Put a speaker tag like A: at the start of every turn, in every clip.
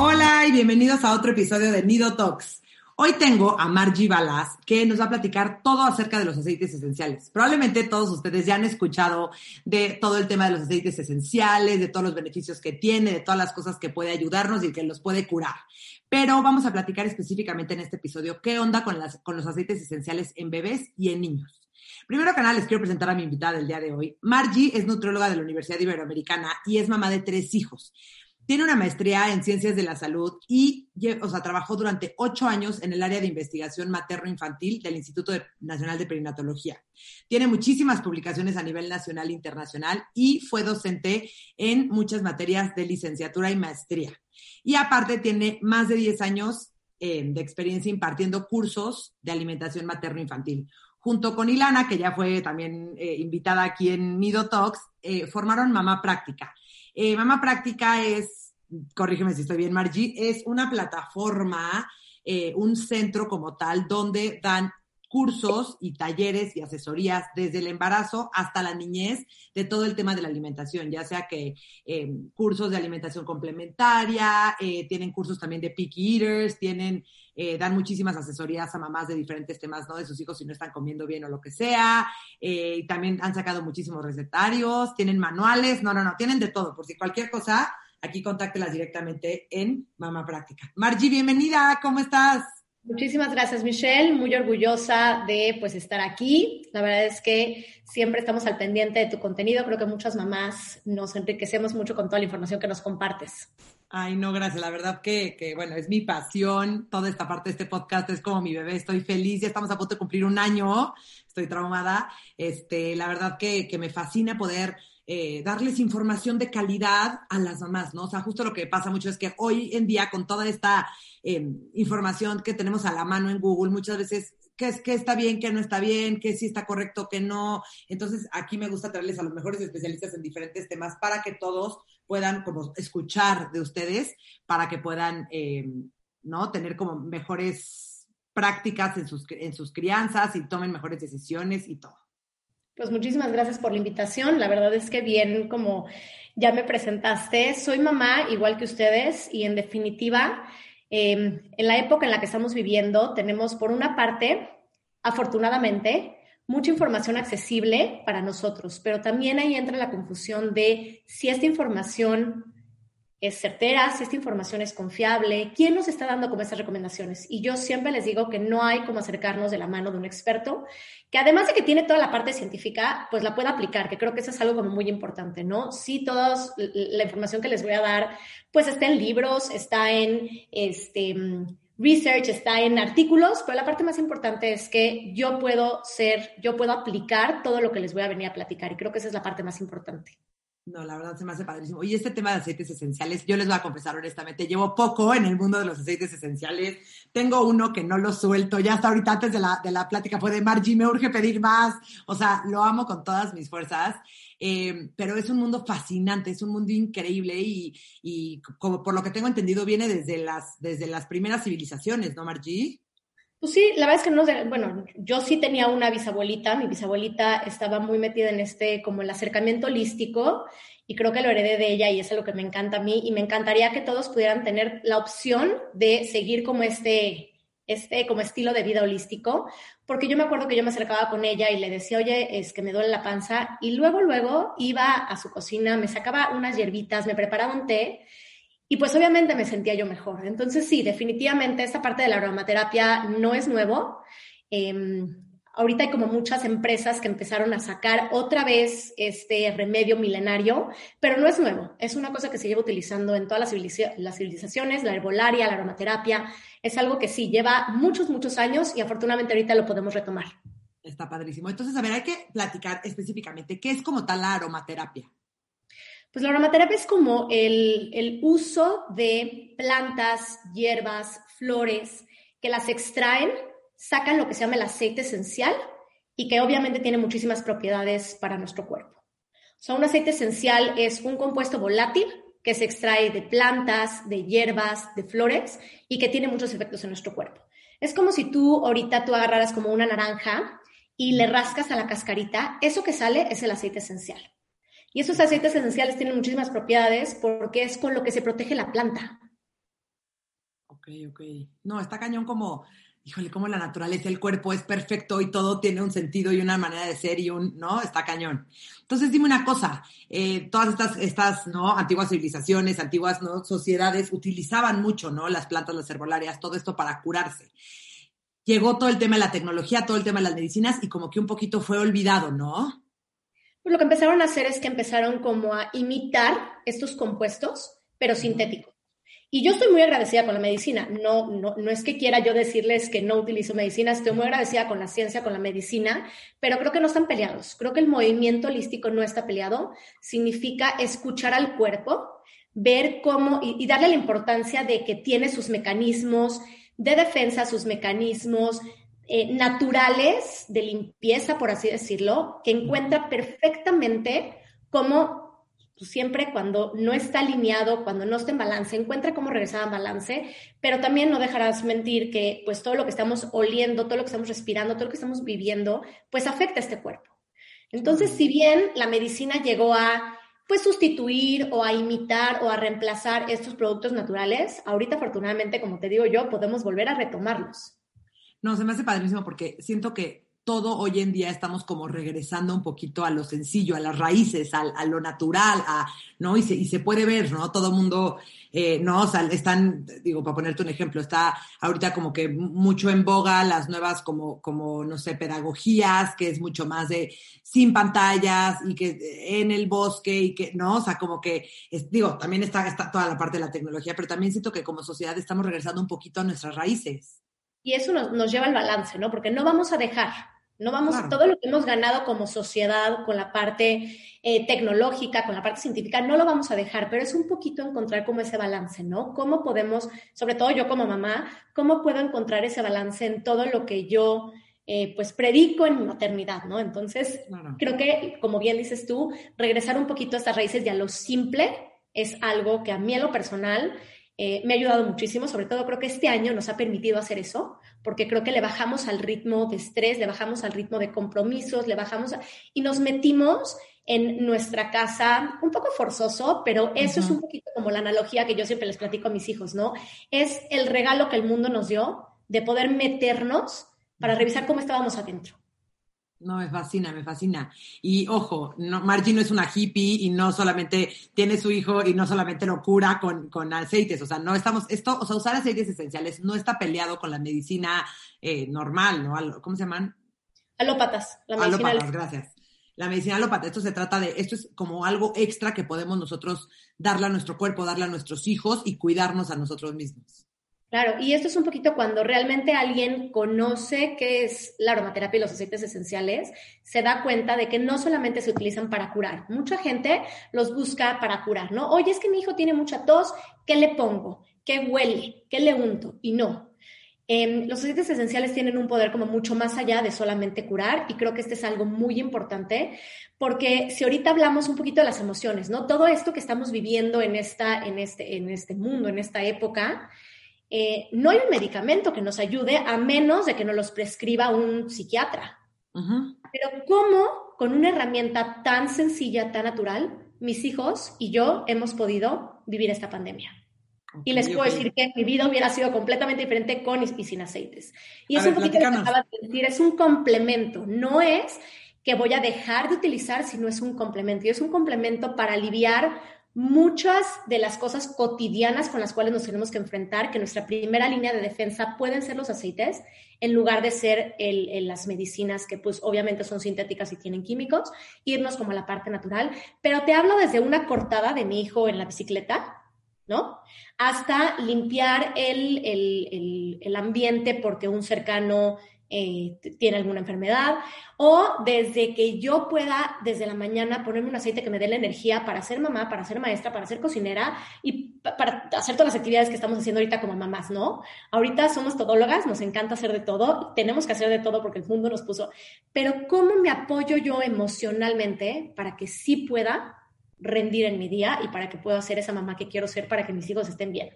A: Hola y bienvenidos a otro episodio de Nido Talks. Hoy tengo a Margie Balas que nos va a platicar todo acerca de los aceites esenciales. Probablemente todos ustedes ya han escuchado de todo el tema de los aceites esenciales, de todos los beneficios que tiene, de todas las cosas que puede ayudarnos y que los puede curar. Pero vamos a platicar específicamente en este episodio qué onda con, las, con los aceites esenciales en bebés y en niños. Primero que nada, les quiero presentar a mi invitada del día de hoy. Margie es nutrióloga de la Universidad Iberoamericana y es mamá de tres hijos. Tiene una maestría en ciencias de la salud y, o sea, trabajó durante ocho años en el área de investigación materno-infantil del Instituto Nacional de Perinatología. Tiene muchísimas publicaciones a nivel nacional e internacional y fue docente en muchas materias de licenciatura y maestría. Y aparte tiene más de 10 años eh, de experiencia impartiendo cursos de alimentación materno-infantil. Junto con Ilana, que ya fue también eh, invitada aquí en Nido Talks, eh, formaron Mamá Práctica eh, Mamá Práctica es, corrígeme si estoy bien, Margie, es una plataforma, eh, un centro como tal, donde dan cursos y talleres y asesorías desde el embarazo hasta la niñez de todo el tema de la alimentación, ya sea que eh, cursos de alimentación complementaria, tienen cursos también de picky eaters, tienen eh, dan muchísimas asesorías a mamás de diferentes temas, ¿no? De sus hijos si no están comiendo bien o lo que sea. Eh, también han sacado muchísimos recetarios, tienen manuales, no, no, no, tienen de todo. Por si cualquier cosa, aquí contáctelas directamente en Mamá Práctica. Margie, bienvenida, ¿cómo estás?
B: Muchísimas gracias, Michelle. Muy orgullosa de pues estar aquí. La verdad es que siempre estamos al pendiente de tu contenido. Creo que muchas mamás nos enriquecemos mucho con toda la información que nos compartes.
A: Ay, no, gracias. La verdad que, que, bueno, es mi pasión. Toda esta parte de este podcast es como mi bebé. Estoy feliz. Ya estamos a punto de cumplir un año. Estoy traumada. Este, la verdad que, que me fascina poder eh, darles información de calidad a las mamás, ¿no? O sea, justo lo que pasa mucho es que hoy en día con toda esta eh, información que tenemos a la mano en Google, muchas veces qué, es, qué está bien, qué no está bien, qué sí está correcto, qué no. Entonces, aquí me gusta traerles a los mejores especialistas en diferentes temas para que todos puedan como escuchar de ustedes, para que puedan, eh, ¿no? Tener como mejores prácticas en sus, en sus crianzas y tomen mejores decisiones y todo.
B: Pues muchísimas gracias por la invitación. La verdad es que bien, como ya me presentaste, soy mamá igual que ustedes y en definitiva, em, en la época en la que estamos viviendo, tenemos por una parte, afortunadamente, mucha información accesible para nosotros, pero también ahí entra la confusión de si esta información es certera, si esta información es confiable, quién nos está dando como estas recomendaciones. Y yo siempre les digo que no hay como acercarnos de la mano de un experto, que además de que tiene toda la parte científica, pues la pueda aplicar, que creo que eso es algo muy importante, ¿no? Sí, toda la información que les voy a dar, pues está en libros, está en este research, está en artículos, pero la parte más importante es que yo puedo ser, yo puedo aplicar todo lo que les voy a venir a platicar y creo que esa es la parte más importante.
A: No, la verdad se me hace padrísimo. Y este tema de aceites esenciales, yo les voy a confesar honestamente, llevo poco en el mundo de los aceites esenciales. Tengo uno que no lo suelto. Ya hasta ahorita antes de la, de la plática fue de Margie, me urge pedir más. O sea, lo amo con todas mis fuerzas. Eh, pero es un mundo fascinante, es un mundo increíble y, y, como por lo que tengo entendido viene desde las, desde las primeras civilizaciones, ¿no, Margie?
B: Pues sí, la verdad es que no, bueno, yo sí tenía una bisabuelita, mi bisabuelita estaba muy metida en este, como el acercamiento holístico, y creo que lo heredé de ella y es lo que me encanta a mí, y me encantaría que todos pudieran tener la opción de seguir como este, este, como estilo de vida holístico, porque yo me acuerdo que yo me acercaba con ella y le decía, oye, es que me duele la panza, y luego, luego iba a su cocina, me sacaba unas hierbitas, me preparaba un té, y pues obviamente me sentía yo mejor. Entonces sí, definitivamente esta parte de la aromaterapia no es nuevo. Em, ahorita hay como muchas empresas que empezaron a sacar otra vez este remedio milenario, pero no es nuevo. Es una cosa que se lleva utilizando en todas las, las civilizaciones, la herbolaria, la aromaterapia. Es algo que sí, lleva muchos, muchos años y afortunadamente ahorita lo podemos retomar.
A: Está padrísimo. Entonces, a ver, hay que platicar específicamente qué es como tal la aromaterapia.
B: Pues la aromaterapia es como el, uso de plantas, hierbas, flores, que las extraen, sacan lo que se llama el aceite esencial y que obviamente tiene muchísimas propiedades para nuestro cuerpo. O sea, un aceite esencial es un compuesto volátil que se extrae de plantas, de hierbas, de flores y que tiene muchos efectos en nuestro cuerpo. Es como si tú ahorita tú agarraras como una naranja y le rascas a la cascarita, eso que sale es el aceite esencial. Y esos aceites esenciales tienen muchísimas propiedades porque es con lo que se protege la planta.
A: Ok, ok. No, está cañón como, híjole, como la naturaleza, el cuerpo es perfecto y todo tiene un sentido y una manera de ser y un, ¿no? Está cañón. Entonces, dime una cosa, eh, todas estas, estas, ¿no? Antiguas civilizaciones, antiguas, ¿no? Sociedades utilizaban mucho, ¿no? Las plantas, las herbolarias, todo esto para curarse. Llegó todo el tema de la tecnología, todo el tema de las medicinas y como que un poquito fue olvidado, ¿no?
B: Pues lo que empezaron a hacer es que empezaron como a imitar estos compuestos, pero sintéticos. Y yo estoy muy agradecida con la medicina. No, no, no es que quiera yo decirles que no utilizo medicina, estoy muy agradecida con la ciencia, con la medicina, pero creo que no están peleados. Creo que el movimiento holístico no está peleado. Significa escuchar al cuerpo, ver cómo y darle la importancia de que tiene sus mecanismos de defensa, sus mecanismos eh, naturales de limpieza, por así decirlo, que encuentra perfectamente cómo pues, siempre cuando no está alineado, cuando no está en balance, encuentra cómo regresar a balance, pero también no dejarás mentir que pues todo lo que estamos oliendo, todo lo que estamos respirando, todo lo que estamos viviendo, pues afecta a este cuerpo. Entonces, si bien la medicina llegó a pues sustituir o a imitar o a reemplazar estos productos naturales, ahorita afortunadamente, como te digo yo, podemos volver a retomarlos.
A: No, se me hace padrísimo porque siento que todo hoy en día estamos como regresando un poquito a lo sencillo, a las raíces, a, lo natural, a, ¿no? Y se, y se puede ver, ¿no? Todo mundo, eh, ¿no? O sea, están, digo, para ponerte un ejemplo, está ahorita como que mucho en boga las nuevas como, como, no sé, pedagogías, que es mucho más de sin pantallas y que en el bosque y que, ¿no? O sea, como que, digo, también está, está toda la parte de la tecnología, pero también siento que como sociedad estamos regresando un poquito a nuestras raíces.
B: Y eso nos, lleva al balance, ¿no? Porque no vamos a dejar, no vamos, todo lo que hemos ganado como sociedad con la parte eh, tecnológica, con la parte científica, no lo vamos a dejar, pero es un poquito encontrar como ese balance, ¿no? ¿Cómo podemos, sobre todo yo como mamá, cómo puedo encontrar ese balance en todo lo que yo, eh, pues, predico en mi maternidad, ¿no? Entonces, creo que, como bien dices tú, regresar un poquito a estas raíces y a lo simple es algo que a mí en lo personal eh, me ha ayudado muchísimo, sobre todo creo que este año nos ha permitido hacer eso, porque creo que le bajamos al ritmo de estrés, le bajamos al ritmo de compromisos, le bajamos y nos metimos en nuestra casa, un poco forzoso, pero eso es un poquito como la analogía que yo siempre les platico a mis hijos, ¿no? Es el regalo que el mundo nos dio de poder meternos para revisar cómo estábamos adentro.
A: No, me fascina, me fascina. Y ojo, no, Margie no es una hippie y no solamente tiene su hijo y no solamente lo cura con, con aceites. O sea, no estamos, esto, o sea, usar aceites esenciales no está peleado con la medicina eh, normal, ¿no? ¿Cómo se llaman?
B: Alópatas.
A: La medicina alópatas, gracias. La medicina alópata, esto se trata de, esto es como algo extra que podemos nosotros darle a nuestro cuerpo, darle a nuestros hijos y cuidarnos a nosotros mismos.
B: Claro, y esto es un poquito cuando realmente alguien conoce qué es la aromaterapia y los aceites esenciales, se da cuenta de que no solamente se utilizan para curar, mucha gente los busca para curar, ¿no? Oye, es que mi hijo tiene mucha tos, ¿qué le pongo? ¿Qué huele? ¿Qué le unto? Y no. Em, los aceites esenciales tienen un poder como mucho más allá de solamente curar y creo que este es algo muy importante porque si ahorita hablamos un poquito de las emociones, ¿no? Todo esto que estamos viviendo en, esta, en, este, en este mundo, en esta época, eh, no hay un medicamento que nos ayude a menos de que nos los prescriba un psiquiatra. Pero ¿cómo con una herramienta tan sencilla, tan natural, mis hijos y yo hemos podido vivir esta pandemia? y les puedo decir que mi vida hubiera sido completamente diferente con y sin aceites. Y es un poquito lo que acabas de decir, es un complemento, no es que voy a dejar de utilizar, sino es un complemento. Y es un complemento para aliviar muchas de las cosas cotidianas con las cuales nos tenemos que enfrentar, que nuestra primera línea de defensa pueden ser los aceites, en lugar de ser las medicinas que pues obviamente son sintéticas y tienen químicos, irnos como a la parte natural. Pero te hablo desde una cortada de mi hijo en la bicicleta, ¿no? Hasta limpiar el, el, el ambiente porque un cercano eh, tiene alguna enfermedad, o desde que yo pueda desde la mañana ponerme un aceite que me dé la energía para ser mamá, para ser maestra, para ser cocinera y para hacer todas las actividades que estamos haciendo ahorita como mamás, ¿no? Ahorita somos todólogas, nos encanta hacer de todo, tenemos que hacer de todo porque el mundo nos puso, pero ¿cómo me apoyo yo emocionalmente para que sí pueda rendir en mi día y para que pueda ser esa mamá que quiero ser para que mis hijos estén bien?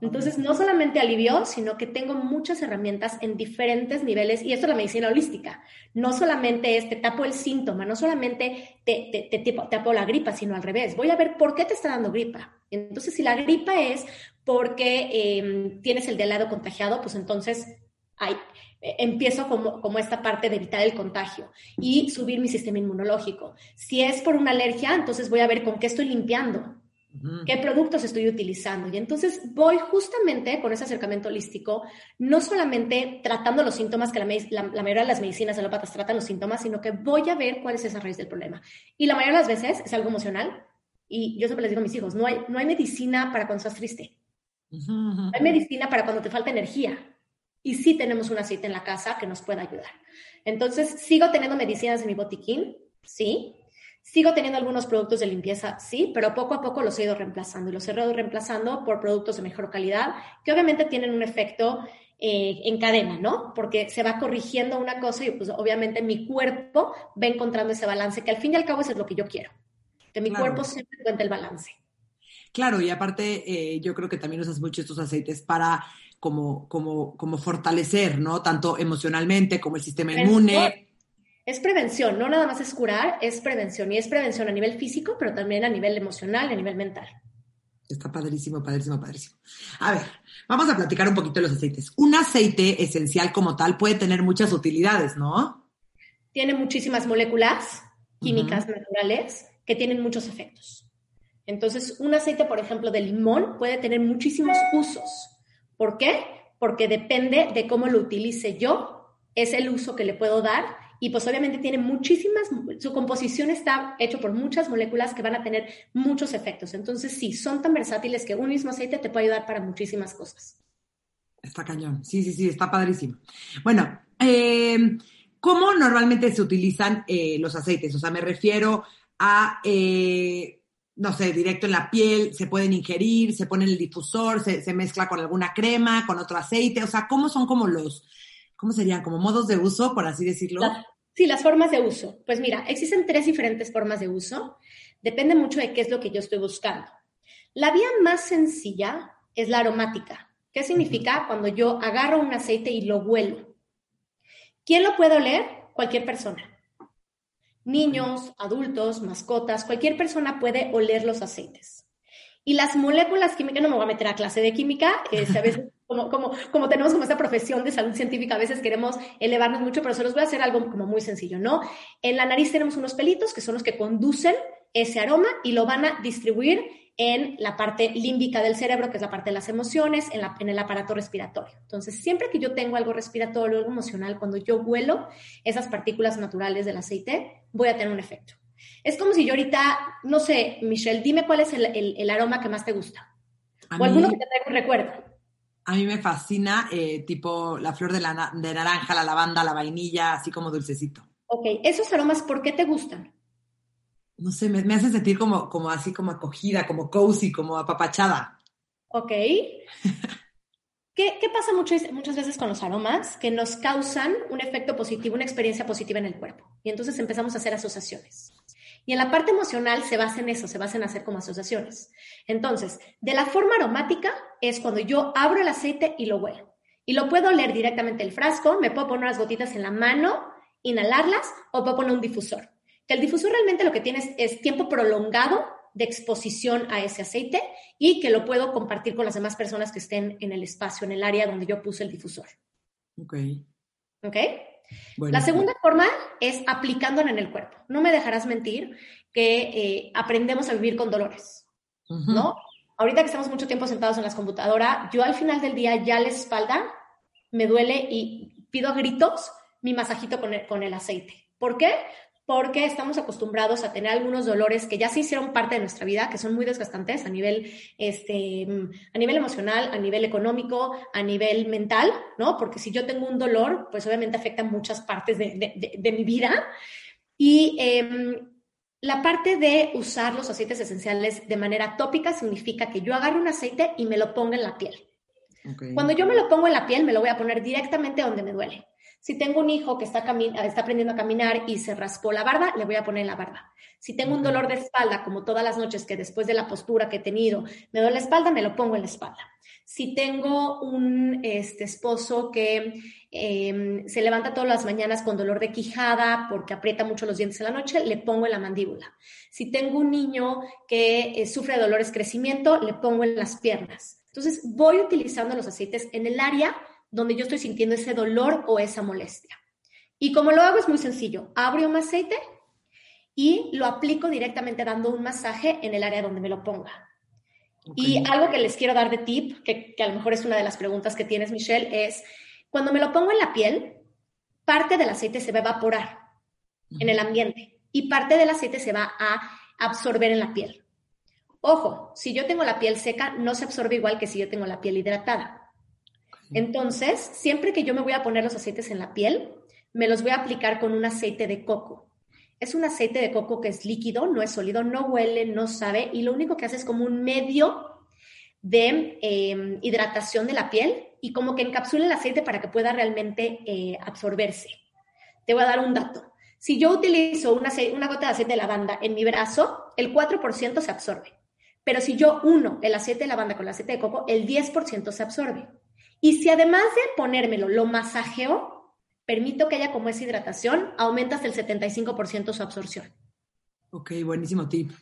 B: Entonces, no solamente alivió, sino que tengo muchas herramientas en diferentes niveles, y esto es la medicina holística. No solamente es te tapo el síntoma, no solamente te, te, te, tapo la gripa, sino al revés. Voy a ver por qué te está dando gripa. Entonces, si la gripa es porque em, tienes el de lado contagiado, pues entonces hay, empiezo como, como, esta parte de evitar el contagio y subir mi sistema inmunológico. Si es por una alergia, entonces voy a ver con qué estoy limpiando. ¿Qué productos estoy utilizando? Y entonces voy justamente con ese acercamiento holístico, no solamente tratando los síntomas, que la, mayoría de las medicinas alópatas tratan los síntomas, sino que voy a ver cuál es esa raíz del problema. Y la mayoría de las veces es algo emocional. Y yo siempre les digo a mis hijos, no hay, no hay medicina para cuando estás triste. No hay medicina para cuando te falta energía. Y sí tenemos un aceite en la casa que nos pueda ayudar. Entonces, sigo teniendo medicinas en mi botiquín, sí, Sigo teniendo algunos productos de limpieza, sí, pero poco a poco los he ido reemplazando y los he ido reemplazando por productos de mejor calidad, que obviamente tienen un efecto eh, en cadena, ¿no? Porque se va corrigiendo una cosa y pues obviamente mi cuerpo va encontrando ese balance, que al fin y al cabo eso es lo que yo quiero, que mi cuerpo siempre encuentre el balance.
A: Claro, y aparte eh, yo creo que también usas mucho estos aceites para como, como, como fortalecer, ¿no? Tanto emocionalmente como el sistema inmune
B: es prevención, no nada más es curar, es prevención. Y es prevención a nivel físico, pero también a nivel emocional y a nivel mental.
A: Está padrísimo, padrísimo, padrísimo. A ver, vamos a platicar un poquito de los aceites. Un aceite esencial como tal puede tener muchas utilidades, ¿no?
B: Tiene muchísimas moléculas químicas naturales que tienen muchos efectos. Entonces, un aceite, por ejemplo, de limón puede tener muchísimos usos. ¿Por qué? Porque depende de cómo lo utilice yo, es el uso que le puedo dar y pues obviamente tiene muchísimas, su composición está hecho por muchas moléculas que van a tener muchos efectos. Entonces, sí, son tan versátiles que un mismo aceite te puede ayudar para muchísimas cosas.
A: Está cañón, sí, sí, sí, está padrísimo. Bueno, eh, ¿cómo normalmente se utilizan eh, los aceites? O sea, me refiero a, eh, no sé, directo en la piel, se pueden ingerir, se pone en el difusor, se, se mezcla con alguna crema, con otro aceite, o sea, ¿cómo son como los ¿cómo serían? Como modos de uso, por así decirlo.
B: Sí, las formas de uso. Pues mira, existen tres diferentes formas de uso. Depende mucho de qué es lo que yo estoy buscando. La vía más sencilla es la aromática. ¿Qué significa? Cuando yo agarro un aceite y lo huelo. ¿Quién lo puede oler? Cualquier persona. Niños, adultos, mascotas, cualquier persona puede oler los aceites. Y las moléculas químicas, no me voy a meter a clase de química, este, a veces como, como, como tenemos como esta profesión de salud científica, a veces queremos elevarnos mucho, pero se los voy a hacer algo como muy sencillo, ¿no? En la nariz tenemos unos pelitos que son los que conducen ese aroma y lo van a distribuir en la parte límbica del cerebro, que es la parte de las emociones, en, la, en, el aparato respiratorio. Entonces, siempre que yo tengo algo respiratorio, algo emocional, cuando yo huelo esas partículas naturales del aceite, voy a tener un efecto. Es como si yo ahorita, no sé, Michelle, dime cuál es el, el, aroma que más te gusta. o alguno que te traiga un recuerdo.
A: A mí me fascina, eh, tipo la flor de, la, de naranja, la lavanda, la vainilla, así como dulcecito.
B: Ok, esos aromas, ¿por qué te gustan?
A: No sé, me, me hace sentir como, como así, como acogida, como cozy, como apapachada.
B: Ok. ¿Qué, ¿Qué, pasa muchas, muchas veces con los aromas? Que nos causan un efecto positivo, una experiencia positiva en el cuerpo. Y entonces empezamos a hacer asociaciones. Y en la parte emocional se basa en eso, se basa en hacer como asociaciones. Entonces, de la forma aromática es cuando yo abro el aceite y lo huelo. Y lo puedo oler directamente el frasco, me puedo poner unas gotitas en la mano, inhalarlas o puedo poner un difusor. Que el difusor realmente lo que tiene es, tiempo prolongado de exposición a ese aceite y que lo puedo compartir con las demás personas que estén en el espacio, en el área donde yo puse el difusor.
A: Ok.
B: ¿Ok? La segunda forma es aplicándola en el cuerpo. No me dejarás mentir que eh, aprendemos a vivir con dolores. ¿no? Ahorita que estamos mucho tiempo sentados en las computadoras, yo al final del día ya la espalda me duele y pido gritos mi masajito con el, con el aceite. ¿Por qué? Porque estamos acostumbrados a tener algunos dolores que ya se hicieron parte de nuestra vida, que son muy desgastantes a nivel, este, a nivel emocional, a nivel económico, a nivel mental, ¿no? Porque si yo tengo un dolor, pues obviamente afecta muchas partes de, mi vida. Y em, la parte de usar los aceites esenciales de manera tópica significa que yo agarro un aceite y me lo pongo en la piel. Cuando yo me lo pongo en la piel, me lo voy a poner directamente donde me duele. Si tengo un hijo que está, está aprendiendo a caminar y se raspó la barba, le voy a poner la barba. Si tengo un dolor de espalda, como todas las noches que después de la postura que he tenido me duele la espalda, me lo pongo en la espalda. Si tengo un este, esposo que em, se levanta todas las mañanas con dolor de quijada porque aprieta mucho los dientes en la noche, le pongo en la mandíbula. Si tengo un niño que eh, sufre de dolores crecimiento, le pongo en las piernas. Entonces, voy utilizando los aceites en el área donde yo estoy sintiendo ese dolor o esa molestia. Y como lo hago es muy sencillo. Abro un aceite y lo aplico directamente dando un masaje en el área donde me lo ponga. Y algo que les quiero dar de tip, que, a lo mejor es una de las preguntas que tienes, Michelle, es cuando me lo pongo en la piel, parte del aceite se va a evaporar en el ambiente y parte del aceite se va a absorber en la piel. Ojo, si yo tengo la piel seca, no se absorbe igual que si yo tengo la piel hidratada. Entonces, siempre que yo me voy a poner los aceites en la piel, me los voy a aplicar con un aceite de coco. Es un aceite de coco que es líquido, no es sólido, no huele, no sabe, y lo único que hace es como un medio de em, hidratación de la piel y como que encapsula el aceite para que pueda realmente eh, absorberse. Te voy a dar un dato. Si yo utilizo una, una gota de aceite de lavanda en mi brazo, el 4% se absorbe. Pero si yo uno el aceite de lavanda con el aceite de coco, el 10% se absorbe. Y si además de ponérmelo, lo masajeo, permito que haya como esa hidratación, aumenta hasta el 75% su absorción.
A: Ok, buenísimo tip.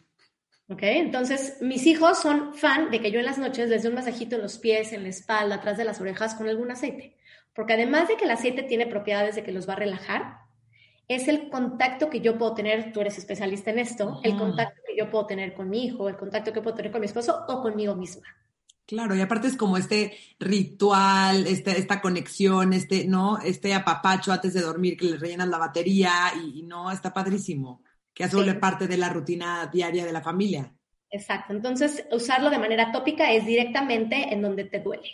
B: Ok, entonces mis hijos son fan de que yo en las noches les dé un masajito en los pies, en la espalda, atrás de las orejas con algún aceite. Porque además de que el aceite tiene propiedades de que los va a relajar, es el contacto que yo puedo tener, tú eres especialista en esto, el contacto que yo puedo tener con mi hijo, el contacto que puedo tener con mi esposo o conmigo misma.
A: Claro, y aparte es como este ritual, este, esta conexión, este, ¿no? Este apapacho antes de dormir que le rellenas la batería y, no, está padrísimo, que eso sí. parte de la rutina diaria de la familia.
B: Exacto, entonces usarlo de manera tópica es directamente en donde te duele.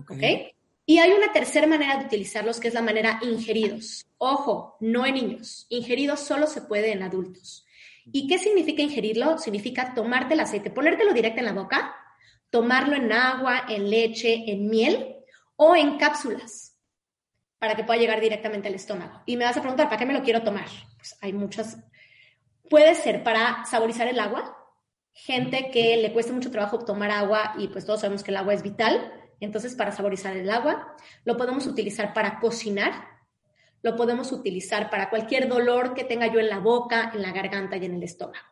B: ¿Ok? Y hay una tercera manera de utilizarlos que es la manera ingeridos. Ojo, no en niños. Ingeridos solo se puede en adultos. ¿Y qué significa ingerirlo? Significa tomarte el aceite, ponértelo directo en la boca tomarlo en agua, en leche, en miel o en cápsulas para que pueda llegar directamente al estómago. Y me vas a preguntar, ¿para qué me lo quiero tomar? Pues hay muchas. Puede ser para saborizar el agua. Gente que le cuesta mucho trabajo tomar agua y pues todos sabemos que el agua es vital. Entonces, para saborizar el agua, lo podemos utilizar para cocinar, lo podemos utilizar para cualquier dolor que tenga yo en la boca, en la garganta y en el estómago.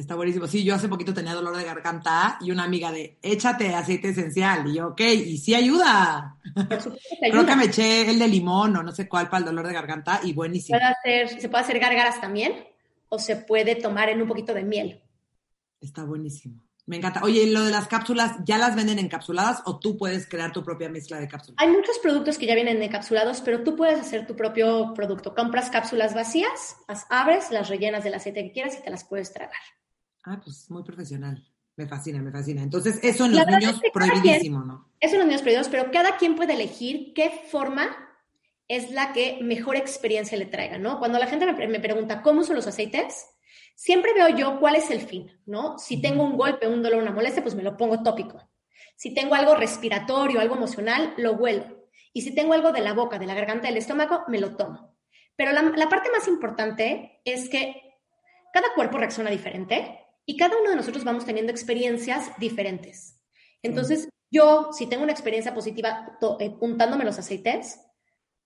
A: Está buenísimo. Sí, yo hace poquito tenía dolor de garganta y una amiga de, échate aceite esencial. Y yo, ok, y sí ayuda. Creo que me eché el de limón o no sé cuál para el dolor de garganta y buenísimo.
B: se puede hacer gárgaras también o se puede tomar en un poquito de miel.
A: Está buenísimo. Me encanta. Oye, lo de las cápsulas, ¿ya las venden encapsuladas o tú puedes crear tu propia mezcla de cápsulas?
B: Hay muchos productos que ya vienen encapsulados, pero tú puedes hacer tu propio producto. Compras cápsulas vacías, las abres, las rellenas del aceite que quieras y te las puedes tragar.
A: Ah, pues muy profesional. Me fascina, me fascina. Entonces, eso en los niños prohibidísimo, ¿no?
B: Eso en los niños prohibidos, pero cada quien puede elegir qué forma es la que mejor experiencia le traiga, ¿no? Cuando la gente me, pregunta cómo son los aceites, siempre veo yo cuál es el fin, ¿no? Si tengo un golpe, un dolor, una molestia, pues me lo pongo tópico. Si tengo algo respiratorio, algo emocional, lo huelo. Y si tengo algo de la boca, de la garganta, del estómago, me lo tomo. Pero la, la parte más importante es que cada cuerpo reacciona diferente y cada uno de nosotros vamos teniendo experiencias diferentes. Entonces, yo, si tengo una experiencia positiva eh, untándome los aceites,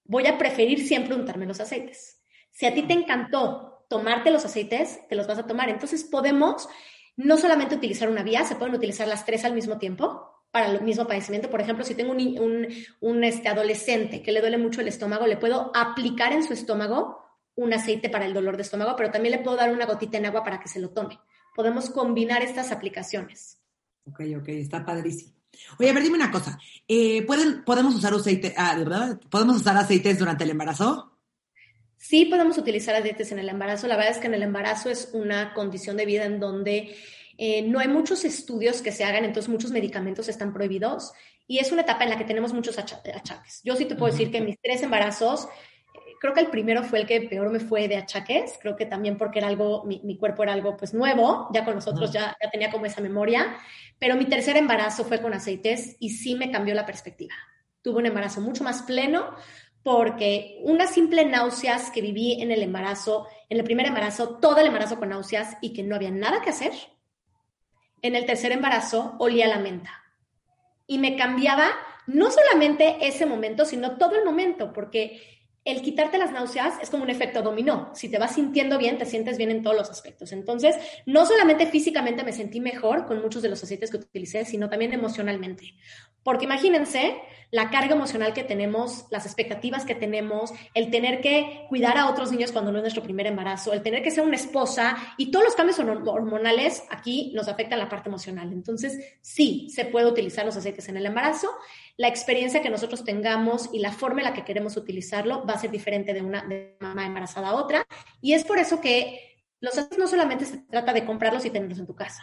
B: voy a preferir siempre untarme los aceites. Si a ti te encantó tomarte los aceites, te los vas a tomar. Entonces, podemos no solamente utilizar una vía, se pueden utilizar las tres al mismo tiempo para el mismo padecimiento. Por ejemplo, si tengo un, un, este, adolescente que le duele mucho el estómago, le puedo aplicar en su estómago un aceite para el dolor de estómago, pero también le puedo dar una gotita en agua para que se lo tome podemos combinar estas aplicaciones.
A: Ok, ok, está padrísimo. Oye, a ver, dime una cosa. Eh, ¿pueden, ¿Podemos usar aceite, ah, ¿verdad? ¿Podemos usar aceites durante el embarazo?
B: Sí, podemos utilizar aceites en el embarazo. La verdad es que en el embarazo es una condición de vida en donde eh, no hay muchos estudios que se hagan, entonces muchos medicamentos están prohibidos y es una etapa en la que tenemos muchos achaques. Yo sí te puedo decir que mis tres embarazos, creo que el primero fue el que peor me fue de achaques, creo que también porque era algo, mi, cuerpo era algo pues nuevo, ya con nosotros ya, ya tenía como esa memoria, pero mi tercer embarazo fue con aceites y sí me cambió la perspectiva. Tuve un embarazo mucho más pleno porque unas simple náuseas que viví en el embarazo, en el primer embarazo, todo el embarazo con náuseas y que no había nada que hacer. En el tercer embarazo olía la menta y me cambiaba no solamente ese momento, sino todo el momento, porque el quitarte las náuseas es como un efecto dominó. Si te vas sintiendo bien, te sientes bien en todos los aspectos. Entonces, no solamente físicamente me sentí mejor con muchos de los aceites que utilicé, sino también emocionalmente. Porque imagínense la carga emocional que tenemos, las expectativas que tenemos, el tener que cuidar a otros niños cuando no es nuestro primer embarazo, el tener que ser una esposa y todos los cambios hormonales aquí nos afectan la parte emocional. Entonces, sí, se puede utilizar los aceites en el embarazo. La experiencia que nosotros tengamos y la forma en la que queremos utilizarlo va a ser diferente de una mamá embarazada a otra. Y es por eso que los no solamente se trata de comprarlos y tenerlos en tu casa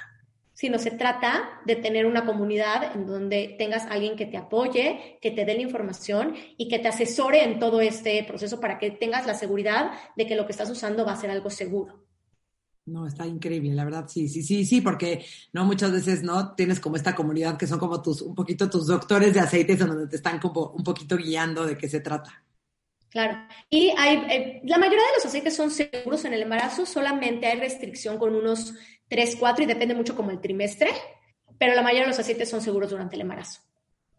B: sino se trata de tener una comunidad en donde tengas alguien que te apoye, que te dé la información y que te asesore en todo este proceso para que tengas la seguridad de que lo que estás usando va a ser algo seguro.
A: No, está increíble, la verdad, sí, sí, sí, sí, porque no muchas veces no tienes como esta comunidad que son como tus, un poquito tus doctores de aceites en donde te están como un poquito guiando de qué se trata.
B: Claro. Y hay, eh, la mayoría de los aceites son seguros en el embarazo, solamente hay restricción con unos 3, 4 y depende mucho como el trimestre, pero la mayoría de los aceites son seguros durante el embarazo.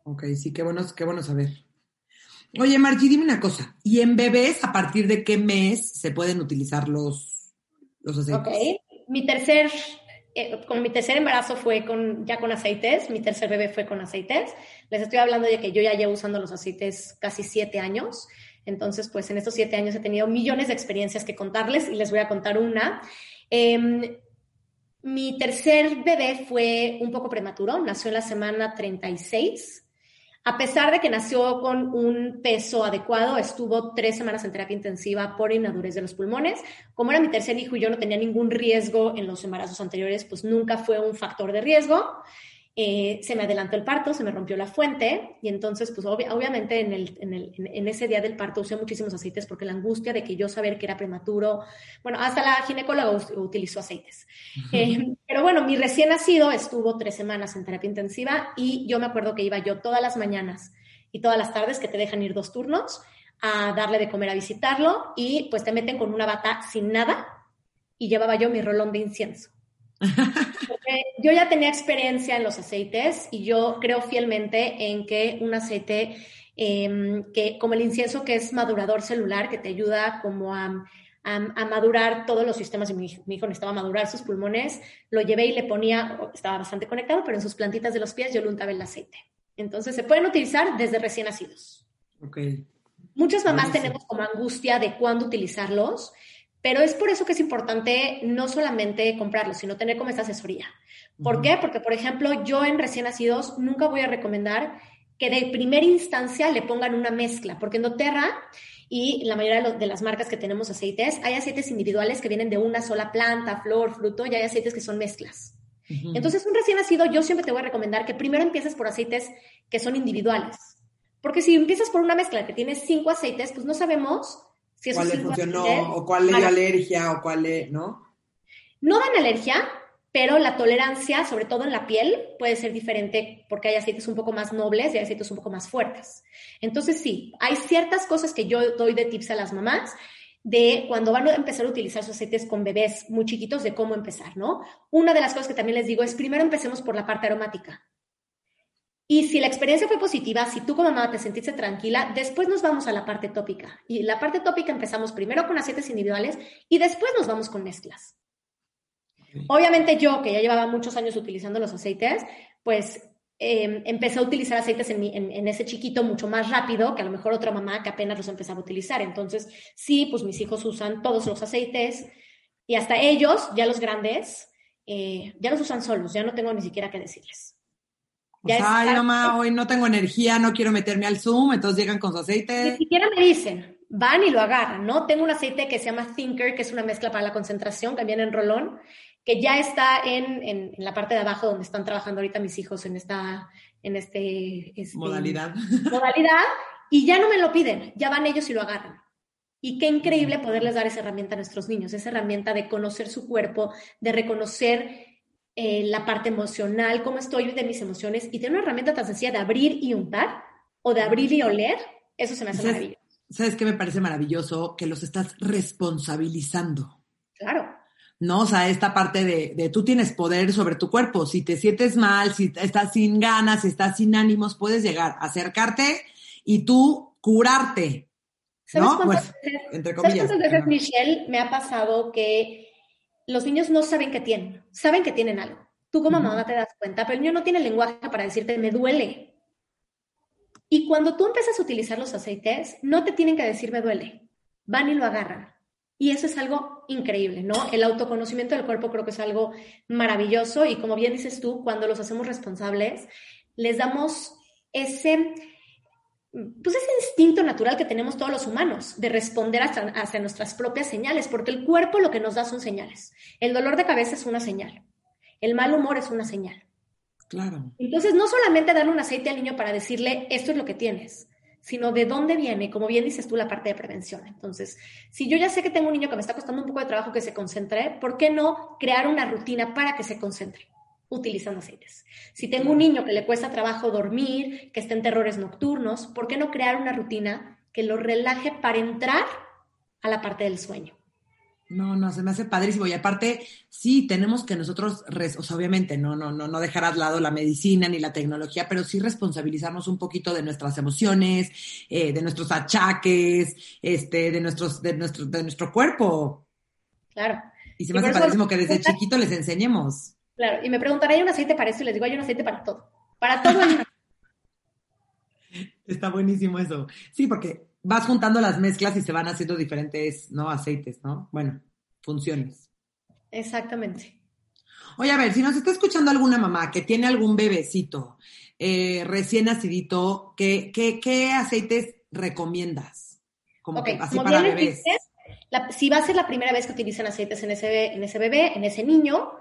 A: Ok, sí, qué bueno, qué bueno saber. Oye, Margie, dime una cosa. ¿Y en bebés a partir de qué mes se pueden utilizar los, los aceites?
B: Ok, mi tercer, eh, con mi tercer embarazo fue con, ya con aceites, mi tercer bebé fue con aceites. Les estoy hablando de que yo ya llevo usando los aceites casi siete años. Entonces, pues en estos siete años he tenido millones de experiencias que contarles y les voy a contar una. Eh, mi tercer bebé fue un poco prematuro, nació en la semana 36. A pesar de que nació con un peso adecuado, estuvo tres semanas en terapia intensiva por inmadurez de los pulmones. Como era mi tercer hijo y yo no tenía ningún riesgo en los embarazos anteriores, pues nunca fue un factor de riesgo. Eh, se me adelantó el parto, se me rompió la fuente y entonces, pues obviamente en, el, en, el, en, ese día del parto usé muchísimos aceites porque la angustia de que yo saber que era prematuro, bueno, hasta la ginecóloga utilizó aceites. Eh, pero bueno, mi recién nacido estuvo tres semanas en terapia intensiva y yo me acuerdo que iba yo todas las mañanas y todas las tardes que te dejan ir dos turnos a darle de comer a visitarlo y pues te meten con una bata sin nada y llevaba yo mi rolón de incienso. yo ya tenía experiencia en los aceites y yo creo fielmente en que un aceite em, que como el incienso que es madurador celular que te ayuda como a, madurar todos los sistemas y mi, hijo necesitaba madurar sus pulmones, lo llevé y le ponía, estaba bastante conectado, pero en sus plantitas de los pies yo le untaba el aceite. Entonces se pueden utilizar desde recién nacidos.
A: Okay.
B: Muchas mamás tenemos como angustia de cuándo utilizarlos pero es por eso que es importante no solamente comprarlo, sino tener como esta asesoría. ¿Por qué? Porque, por ejemplo, yo en recién nacidos nunca voy a recomendar que de primera instancia le pongan una mezcla, porque en doTERRA y la mayoría de, las marcas que tenemos aceites, hay aceites individuales que vienen de una sola planta, flor, fruto, y hay aceites que son mezclas. Entonces, un recién nacido, yo siempre te voy a recomendar que primero empieces por aceites que son individuales. Porque si empiezas por una mezcla que tiene cinco aceites, pues no sabemos
A: cuál le funcionó, o cuál le dio alergia, o cuál le, ¿no?
B: No dan alergia, pero la tolerancia, sobre todo en la piel, puede ser diferente porque hay aceites un poco más nobles y hay aceites un poco más fuertes. Entonces, sí, hay ciertas cosas que yo doy de tips a las mamás de cuando van a empezar a utilizar sus aceites con bebés muy chiquitos, de cómo empezar, ¿no? Una de las cosas que también les digo es, primero empecemos por la parte aromática. Y si la experiencia fue positiva, si tú como mamá te sentiste tranquila, después nos vamos a la parte tópica. Y la parte tópica empezamos primero con aceites individuales y después nos vamos con mezclas. Obviamente yo, que ya llevaba muchos años utilizando los aceites, pues em, empecé a utilizar aceites en, en, ese chiquito mucho más rápido que a lo mejor otra mamá que apenas los empezaba a utilizar. Entonces, sí, pues mis hijos usan todos los aceites y hasta ellos, ya los grandes, eh, ya los usan solos, ya no tengo ni siquiera que decirles.
A: Ya ay, mamá, hoy no tengo energía, no quiero meterme al Zoom, entonces llegan con su aceite.
B: Ni siquiera me dicen, van y lo agarran, ¿no? Tengo un aceite que se llama Thinker, que es una mezcla para la concentración, que viene en rolón, que ya está en, en, la parte de abajo donde están trabajando ahorita mis hijos en esta en este, este
A: modalidad.
B: modalidad y ya no me lo piden, ya van ellos y lo agarran. Y qué increíble poderles dar esa herramienta a nuestros niños, esa herramienta de conocer su cuerpo, de reconocer eh, la parte emocional, cómo estoy de mis emociones y tener una herramienta tan sencilla de abrir y untar o de abrir y oler, eso se me hace maravilloso.
A: ¿Sabes qué me parece maravilloso? Que los estás responsabilizando.
B: Claro.
A: ¿No? O sea, esta parte de, de, tú tienes poder sobre tu cuerpo. Si te sientes mal, si estás sin ganas, si estás sin ánimos, puedes llegar, a acercarte y tú curarte. ¿no?
B: Pues, entre comillas. ¿sabes cuántas veces, Michelle, me ha pasado que los niños no saben que tienen, saben que tienen algo. Tú como mamá te das cuenta, pero el niño no tiene lenguaje para decirte, me duele. Y cuando tú empiezas a utilizar los aceites, no te tienen que decir, me duele. Van y lo agarran. Y eso es algo increíble, ¿no? El autoconocimiento del cuerpo creo que es algo maravilloso y como bien dices tú, cuando los hacemos responsables, les damos ese, pues ese instinto natural que tenemos todos los humanos de responder hacia, nuestras propias señales, porque el cuerpo lo que nos da son señales. El dolor de cabeza es una señal, el mal humor es una señal.
A: Claro.
B: Entonces, no solamente darle un aceite al niño para decirle, esto es lo que tienes, sino de dónde viene, como bien dices tú, la parte de prevención. Entonces, si yo ya sé que tengo un niño que me está costando un poco de trabajo que se concentre, ¿por qué no crear una rutina para que se concentre? utilizando aceites. Si tengo un niño que le cuesta trabajo dormir, que está en terrores nocturnos, ¿por qué no crear una rutina que lo relaje para entrar a la parte del sueño?
A: No, no, se me hace padrísimo. Y aparte, sí, tenemos que nosotros, o sea, obviamente, no, no, no, no dejar a lado la medicina ni la tecnología, pero sí responsabilizarnos un poquito de nuestras emociones, eh, de nuestros achaques, este, de nuestros, de nuestro, de nuestro cuerpo.
B: Claro.
A: Y se me hace padrísimo que desde chiquito les enseñemos.
B: Claro, y me preguntaré, ¿hay un aceite para eso? Y les digo, hay un aceite para todo. Para todo.
A: Está buenísimo eso. Sí, porque vas juntando las mezclas y se van haciendo diferentes, ¿no? Aceites, ¿no? Bueno, funciones.
B: Exactamente.
A: Oye, a ver, si nos está escuchando alguna mamá que tiene algún bebecito eh, recién nacidito, ¿qué, qué, aceites recomiendas?
B: Como que así para bebés. si va a ser la primera vez que utilizan aceites en ese, en ese bebé, en ese niño,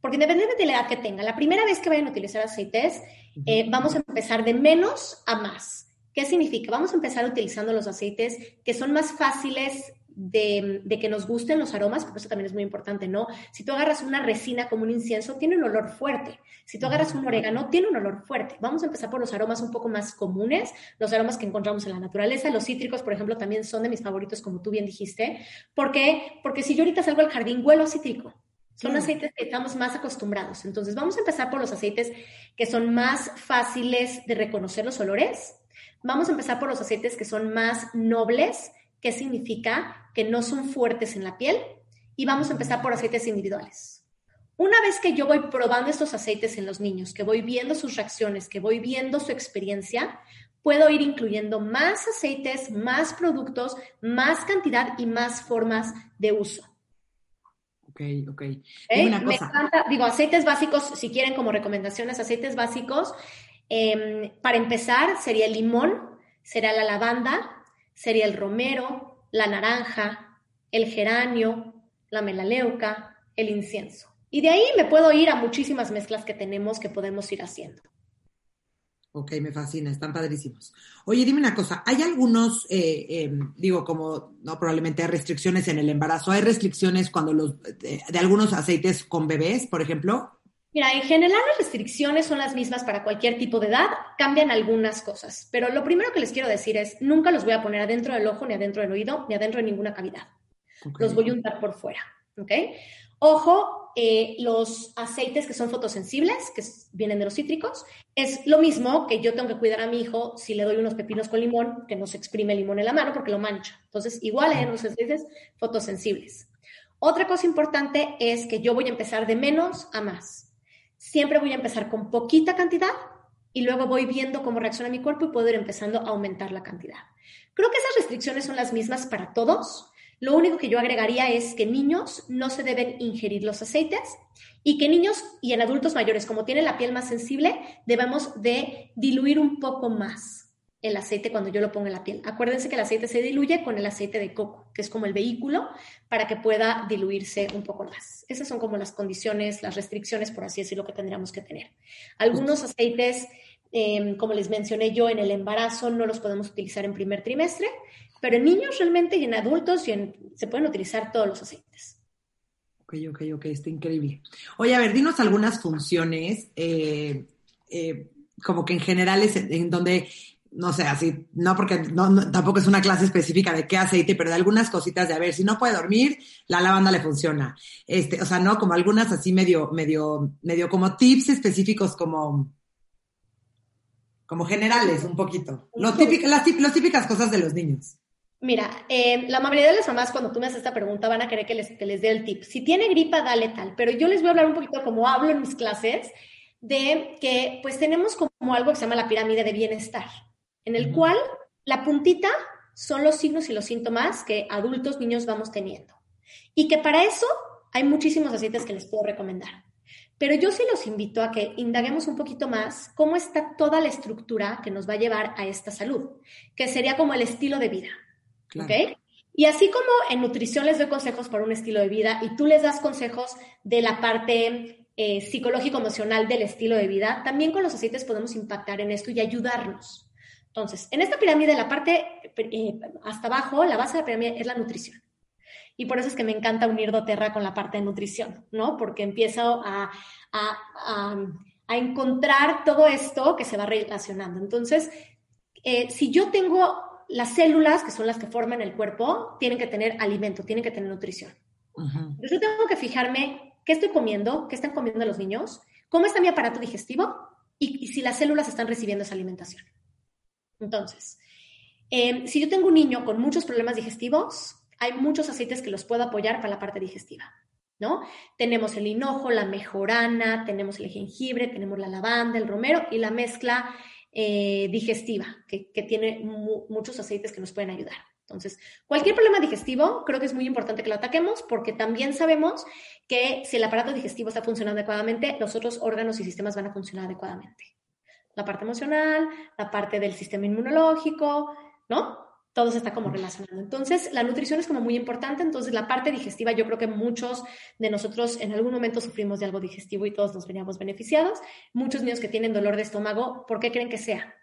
B: porque independientemente de la edad que tenga, la primera vez que vayan a utilizar aceites, eh, vamos a empezar de menos a más. ¿Qué significa? Vamos a empezar utilizando los aceites que son más fáciles de, que nos gusten los aromas, porque eso también es muy importante, ¿no? Si tú agarras una resina como un incienso, tiene un olor fuerte. Si tú agarras un orégano, tiene un olor fuerte. Vamos a empezar por los aromas un poco más comunes, los aromas que encontramos en la naturaleza. Los cítricos, por ejemplo, también son de mis favoritos, como tú bien dijiste. ¿Por qué? Porque si yo ahorita salgo al jardín, huelo cítrico. Son aceites que estamos más acostumbrados. Entonces, vamos a empezar por los aceites que son más fáciles de reconocer los olores Vamos a empezar por los aceites que son más nobles, que significa que no son fuertes en la piel, y vamos a empezar por aceites individuales. Una vez que yo voy probando estos aceites en los niños, que voy viendo sus reacciones, que voy viendo su experiencia, puedo ir incluyendo más aceites, más productos, más cantidad y más formas de uso.
A: Ok, ok.
B: ¿Eh? Me encanta, digo, aceites básicos, si quieren como recomendaciones, aceites básicos, Em, para empezar, sería el limón, sería la lavanda, sería el romero, la naranja, el geranio, la melaleuca, el incienso. Y de ahí me puedo ir a muchísimas mezclas que tenemos que podemos ir haciendo.
A: Ok, me fascina, están padrísimos. Oye, dime una cosa, ¿hay algunos, eh, em, digo, como no probablemente hay restricciones en el embarazo, ¿hay restricciones cuando los, de algunos aceites con bebés, por ejemplo?
B: Mira, en general las restricciones son las mismas para cualquier tipo de edad, cambian algunas cosas, pero lo primero que les quiero decir es, nunca los voy a poner adentro del ojo, ni adentro del oído, ni adentro de ninguna cavidad. Los voy a untar por fuera, ¿ok? Ojo, eh, los aceites que son fotosensibles, que vienen de los cítricos, es lo mismo que yo tengo que cuidar a mi hijo si le doy unos pepinos con limón, que no se exprime el limón en la mano porque lo mancha. Entonces, igual en los aceites fotosensibles. Otra cosa importante es que yo voy a empezar de menos a más siempre voy a empezar con poquita cantidad y luego voy viendo cómo reacciona mi cuerpo y puedo ir empezando a aumentar la cantidad. Creo que esas restricciones son las mismas para todos. Lo único que yo agregaría es que niños no se deben ingerir los aceites y que niños y en adultos mayores, como tienen la piel más sensible, debemos de diluir un poco más el aceite cuando yo lo pongo en la piel. Acuérdense que el aceite se diluye con el aceite de coco, que es como el vehículo para que pueda diluirse un poco más. Esas son como las condiciones, las restricciones, por así decirlo, que tendríamos que tener. Algunos aceites, em, como les mencioné yo, en el embarazo no los podemos utilizar en primer trimestre, pero en niños realmente y en adultos se pueden utilizar todos los aceites.
A: Ok, ok, ok, está increíble. Oye, a ver, dinos algunas funciones, eh, eh, como que en general es en donde no sé, así, no porque no, tampoco es una clase específica de qué aceite, pero de algunas cositas de a ver, si no puede dormir, la lavanda le funciona. Este, o sea, no, como algunas así medio, medio, medio como tips específicos como, como generales un poquito. las, típicas cosas de los niños.
B: Mira, eh, la mayoría de las mamás cuando tú me haces esta pregunta van a querer que les, que les dé el tip. Si tiene gripa, dale tal, pero yo les voy a hablar un poquito como hablo en mis clases de que pues tenemos como algo que se llama la pirámide de bienestar en el cual la puntita son los signos y los síntomas que adultos, niños vamos teniendo. Y que para eso hay muchísimos aceites que les puedo recomendar. Pero yo sí los invito a que indaguemos un poquito más cómo está toda la estructura que nos va a llevar a esta salud, que sería como el estilo de vida. Y así como en nutrición les doy consejos para un estilo de vida y tú les das consejos de la parte eh, psicológico-emocional del estilo de vida, también con los aceites podemos impactar en esto y ayudarnos. Entonces, en esta pirámide, la parte eh, hasta abajo, la base de la pirámide es la nutrición. Y por eso es que me encanta unir doTERRA con la parte de nutrición, ¿no? Porque empiezo a, encontrar todo esto que se va relacionando. Entonces, eh, si yo tengo las células, que son las que forman el cuerpo, tienen que tener alimento, tienen que tener nutrición. Entonces, yo tengo que fijarme qué estoy comiendo, qué están comiendo los niños, cómo está mi aparato digestivo y si las células están recibiendo esa alimentación. Entonces, em, si yo tengo un niño con muchos problemas digestivos, hay muchos aceites que los puedo apoyar para la parte digestiva, ¿no? Tenemos el hinojo, la mejorana, tenemos el jengibre, tenemos la lavanda, el romero y la mezcla eh, digestiva, que, tiene muchos aceites que nos pueden ayudar. Entonces, cualquier problema digestivo, creo que es muy importante que lo ataquemos porque también sabemos que si el aparato digestivo está funcionando adecuadamente, los otros órganos y sistemas van a funcionar adecuadamente la parte emocional, la parte del sistema inmunológico, ¿no? Todo se está como relacionando. Entonces, la nutrición es como muy importante. Entonces, la parte digestiva, yo creo que muchos de nosotros en algún momento sufrimos de algo digestivo y todos nos veníamos beneficiados. Muchos niños que tienen dolor de estómago, ¿por qué creen que sea?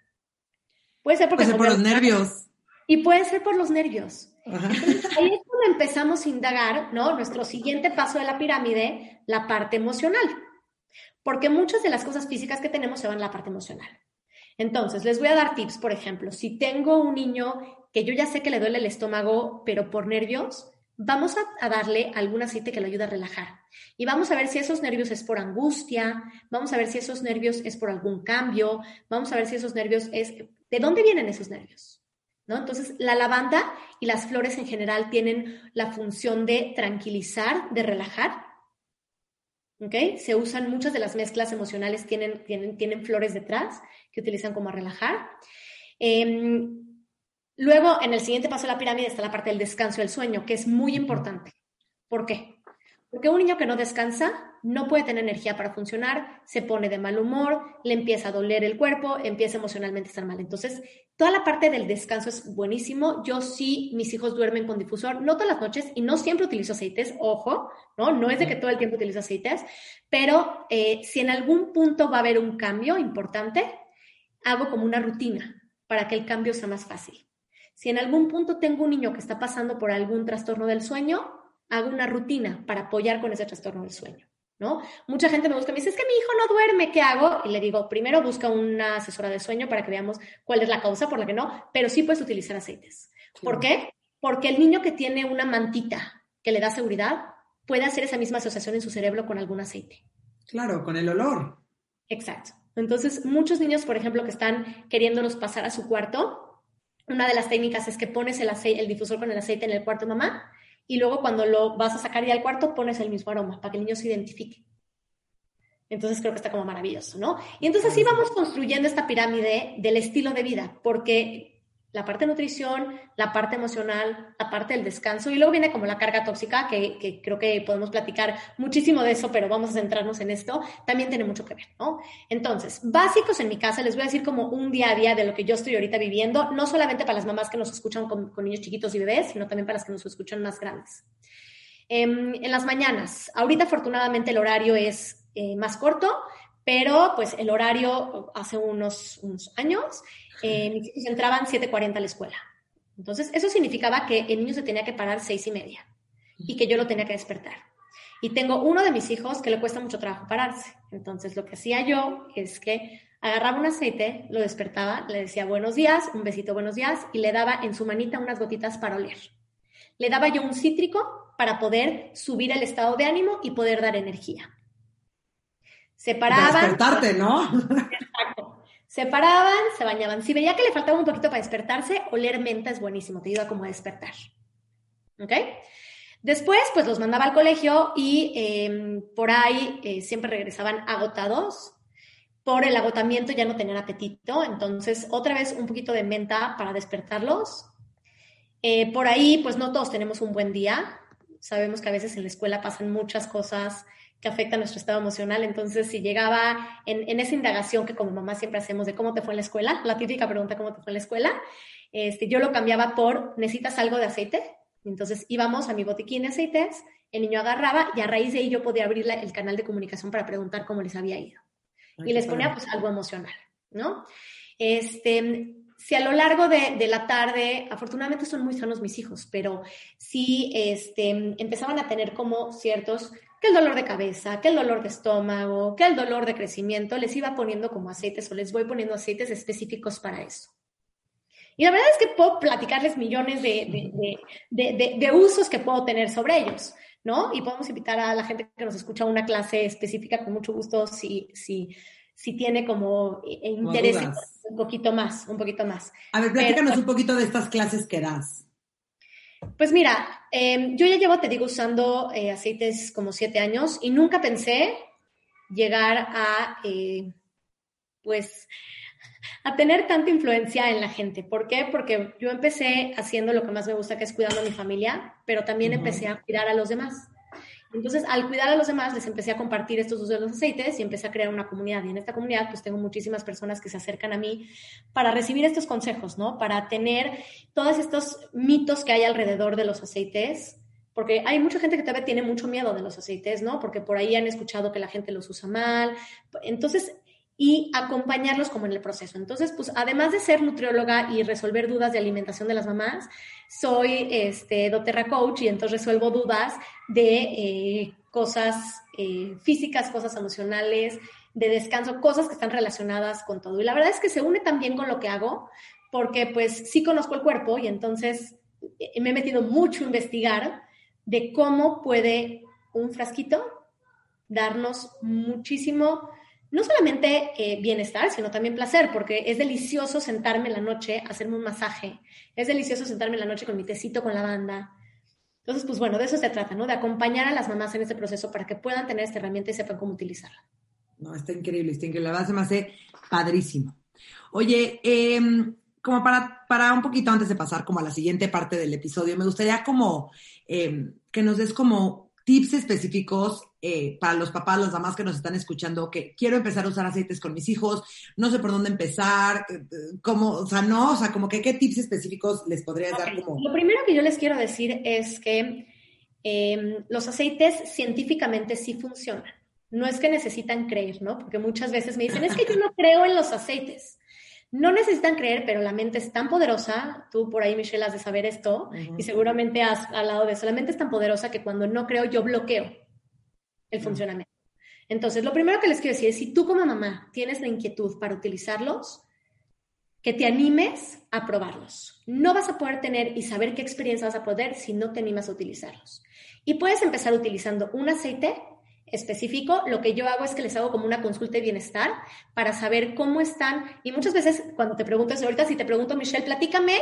A: Puede ser porque por los nervios.
B: Y puede ser por los nervios. ahí es cuando empezamos a indagar, ¿no? Nuestro siguiente paso de la pirámide, la parte emocional porque muchas de las cosas físicas que tenemos se van a la parte emocional. Entonces, les voy a dar tips, por ejemplo, si tengo un niño que yo ya sé que le duele el estómago, pero por nervios, vamos a, darle algún aceite que le ayude a relajar. Y vamos a ver si esos nervios es por angustia, vamos a ver si esos nervios es por algún cambio, vamos a ver si esos nervios es... ¿De dónde vienen esos nervios? ¿No? Entonces, la lavanda y las flores en general tienen la función de tranquilizar, de relajar, se usan muchas de las mezclas emocionales, tienen, tienen, tienen flores detrás que utilizan como a relajar. Em, luego, en el siguiente paso de la pirámide está la parte del descanso del sueño, que es muy importante. ¿Por qué? Porque un niño que no descansa no puede tener energía para funcionar, se pone de mal humor, le empieza a doler el cuerpo, empieza emocionalmente a estar mal. Entonces, toda la parte del descanso es buenísimo. Yo sí, mis hijos duermen con difusor, no todas las noches y no siempre utilizo aceites, ojo, ¿no? No es de que todo el tiempo utilizo aceites, pero eh, si en algún punto va a haber un cambio importante, hago como una rutina para que el cambio sea más fácil. Si en algún punto tengo un niño que está pasando por algún trastorno del sueño, hago una rutina para apoyar con ese trastorno del sueño. ¿no? Mucha gente me busca, me dice, es que mi hijo no duerme, ¿qué hago? Y le digo, primero busca una asesora de sueño para que veamos cuál es la causa por la que no, pero sí puedes utilizar aceites. ¿Por qué? Porque el niño que tiene una mantita que le da seguridad puede hacer esa misma asociación en su cerebro con algún aceite.
A: Claro, con el olor.
B: Exacto. Entonces, muchos niños, por ejemplo, que están queriéndonos pasar a su cuarto, una de las técnicas es que pones el, el difusor con el aceite en el cuarto mamá y luego cuando lo vas a sacar ya al cuarto pones el mismo aroma para que el niño se identifique. Entonces creo que está como maravilloso, ¿no? Y entonces así vamos construyendo esta pirámide del estilo de vida, porque la parte de nutrición, la parte emocional, la parte del descanso y luego viene como la carga tóxica, que, creo que podemos platicar muchísimo de eso, pero vamos a centrarnos en esto, también tiene mucho que ver, ¿no? Entonces, básicos en mi casa, les voy a decir como un día a día de lo que yo estoy ahorita viviendo, no solamente para las mamás que nos escuchan con, niños chiquitos y bebés, sino también para las que nos escuchan más grandes. Em, en las mañanas, ahorita afortunadamente el horario es eh, más corto, pero pues el horario hace unos, unos años eh, mis hijos entraban 7.40 a la escuela. Entonces, eso significaba que el niño se tenía que parar seis y media y que yo lo tenía que despertar. Y tengo uno de mis hijos que le cuesta mucho trabajo pararse. Entonces, lo que hacía yo es que agarraba un aceite, lo despertaba, le decía buenos días, un besito buenos días, y le daba en su manita unas gotitas para oler. Le daba yo un cítrico para poder subir el estado de ánimo y poder dar energía. Se paraba.
A: Despertarte, ¿no?
B: Exacto. Se paraban, se bañaban. Si veía que le faltaba un poquito para despertarse, oler menta es buenísimo, te ayuda como a despertar. ¿Ok? Después, pues los mandaba al colegio y em, por ahí eh, siempre regresaban agotados. Por el agotamiento ya no tenían apetito, entonces otra vez un poquito de menta para despertarlos. Eh, por ahí, pues no todos tenemos un buen día. Sabemos que a veces en la escuela pasan muchas cosas que afecta nuestro estado emocional. Entonces, si llegaba en, esa indagación que como mamá siempre hacemos de cómo te fue en la escuela, la típica pregunta, ¿cómo te fue en la escuela? Este, yo lo cambiaba por, ¿necesitas algo de aceite? Entonces íbamos a mi botiquín de aceites, el niño agarraba y a raíz de ahí yo podía abrir el canal de comunicación para preguntar cómo les había ido. y les ponía pues algo emocional, ¿no? Este, si a lo largo de, de, la tarde, afortunadamente son muy sanos mis hijos, pero si este, empezaban a tener como ciertos que el dolor de cabeza, que el dolor de estómago, que el dolor de crecimiento, les iba poniendo como aceites o les voy poniendo aceites específicos para eso. Y la verdad es que puedo platicarles millones de, de, de, usos que puedo tener sobre ellos, ¿no? Y podemos invitar a la gente que nos escucha a una clase específica con mucho gusto si, si, si tiene como interés un poquito más, un poquito más.
A: A ver, platícanos un poquito de estas clases que das.
B: Pues mira, em, yo ya llevo, te digo, usando eh, aceites como siete años y nunca pensé llegar a, eh, pues, a tener tanta influencia en la gente. ¿Por qué? Porque yo empecé haciendo lo que más me gusta, que es cuidando a mi familia, pero también empecé a cuidar a los demás. Entonces, al cuidar a los demás, les empecé a compartir estos usos de los aceites y empecé a crear una comunidad. Y en esta comunidad, pues tengo muchísimas personas que se acercan a mí para recibir estos consejos, ¿no? Para tener todos estos mitos que hay alrededor de los aceites. Porque hay mucha gente que todavía tiene mucho miedo de los aceites, ¿no? Porque por ahí han escuchado que la gente los usa mal. Entonces, y acompañarlos como en el proceso. Entonces, pues además de ser nutrióloga y resolver dudas de alimentación de las mamás, soy este, doTERRA coach y entonces resuelvo dudas de eh, cosas eh, físicas, cosas emocionales, de descanso, cosas que están relacionadas con todo. Y la verdad es que se une también con lo que hago, porque pues sí conozco el cuerpo y entonces eh, me he metido mucho a investigar de cómo puede un frasquito darnos muchísimo no solamente eh, bienestar, sino también placer, porque es delicioso sentarme en la noche, hacerme un masaje, es delicioso sentarme en la noche con mi tecito con lavanda. Entonces, pues bueno, de eso se trata, ¿no? De acompañar a las mamás en este proceso para que puedan tener esta herramienta y sepan cómo utilizarla.
A: No, está increíble, está increíble. La verdad se me hace padrísimo. Oye, em, como para, para un poquito antes de pasar como a la siguiente parte del episodio, me gustaría como em, que nos des como tips específicos eh, para los papás, las mamás que nos están escuchando, que quiero empezar a usar aceites con mis hijos, no sé por dónde empezar, eh, cómo, o sea, no, o sea, como que qué tips específicos les podrías dar como...
B: Lo primero que yo les quiero decir es que em, los aceites científicamente sí funcionan. No es que necesitan creer, ¿no? Porque muchas veces me dicen, es que yo no creo en los aceites. No necesitan creer, pero la mente es tan poderosa, tú por ahí, Michelle, has de saber esto, y seguramente has hablado de eso, la mente es tan poderosa que cuando no creo, yo bloqueo el funcionamiento. Entonces, lo primero que les quiero decir es, si tú como mamá tienes la inquietud para utilizarlos, que te animes a probarlos. No vas a poder tener y saber qué experiencia vas a poder si no te animas a utilizarlos. Y puedes empezar utilizando un aceite específico, lo que yo hago es que les hago como una consulta de bienestar para saber cómo están. Y muchas veces cuando te preguntas, ahorita si te pregunto, Michelle, platícame,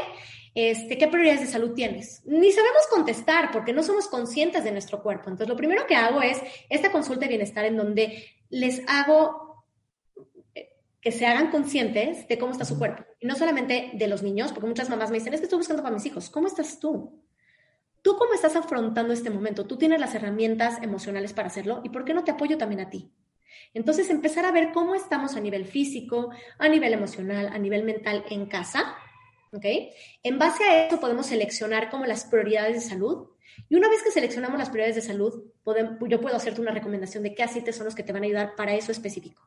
B: este, ¿qué prioridades de salud tienes? Ni sabemos contestar porque no somos conscientes de nuestro cuerpo. Entonces, lo primero que hago es esta consulta de bienestar en donde les hago que se hagan conscientes de cómo está su cuerpo. Y no solamente de los niños, porque muchas mamás me dicen, es que estoy buscando para mis hijos. ¿Cómo estás tú? ¿Tú cómo estás afrontando este momento? Tú tienes las herramientas emocionales para hacerlo y ¿por qué no te apoyo también a ti? Entonces, empezar a ver cómo estamos a nivel físico, a nivel emocional, a nivel mental en casa, ¿ok? En base a eso podemos seleccionar como las prioridades de salud y una vez que seleccionamos las prioridades de salud, yo puedo hacerte una recomendación de qué aceites son los que te van a ayudar para eso específico.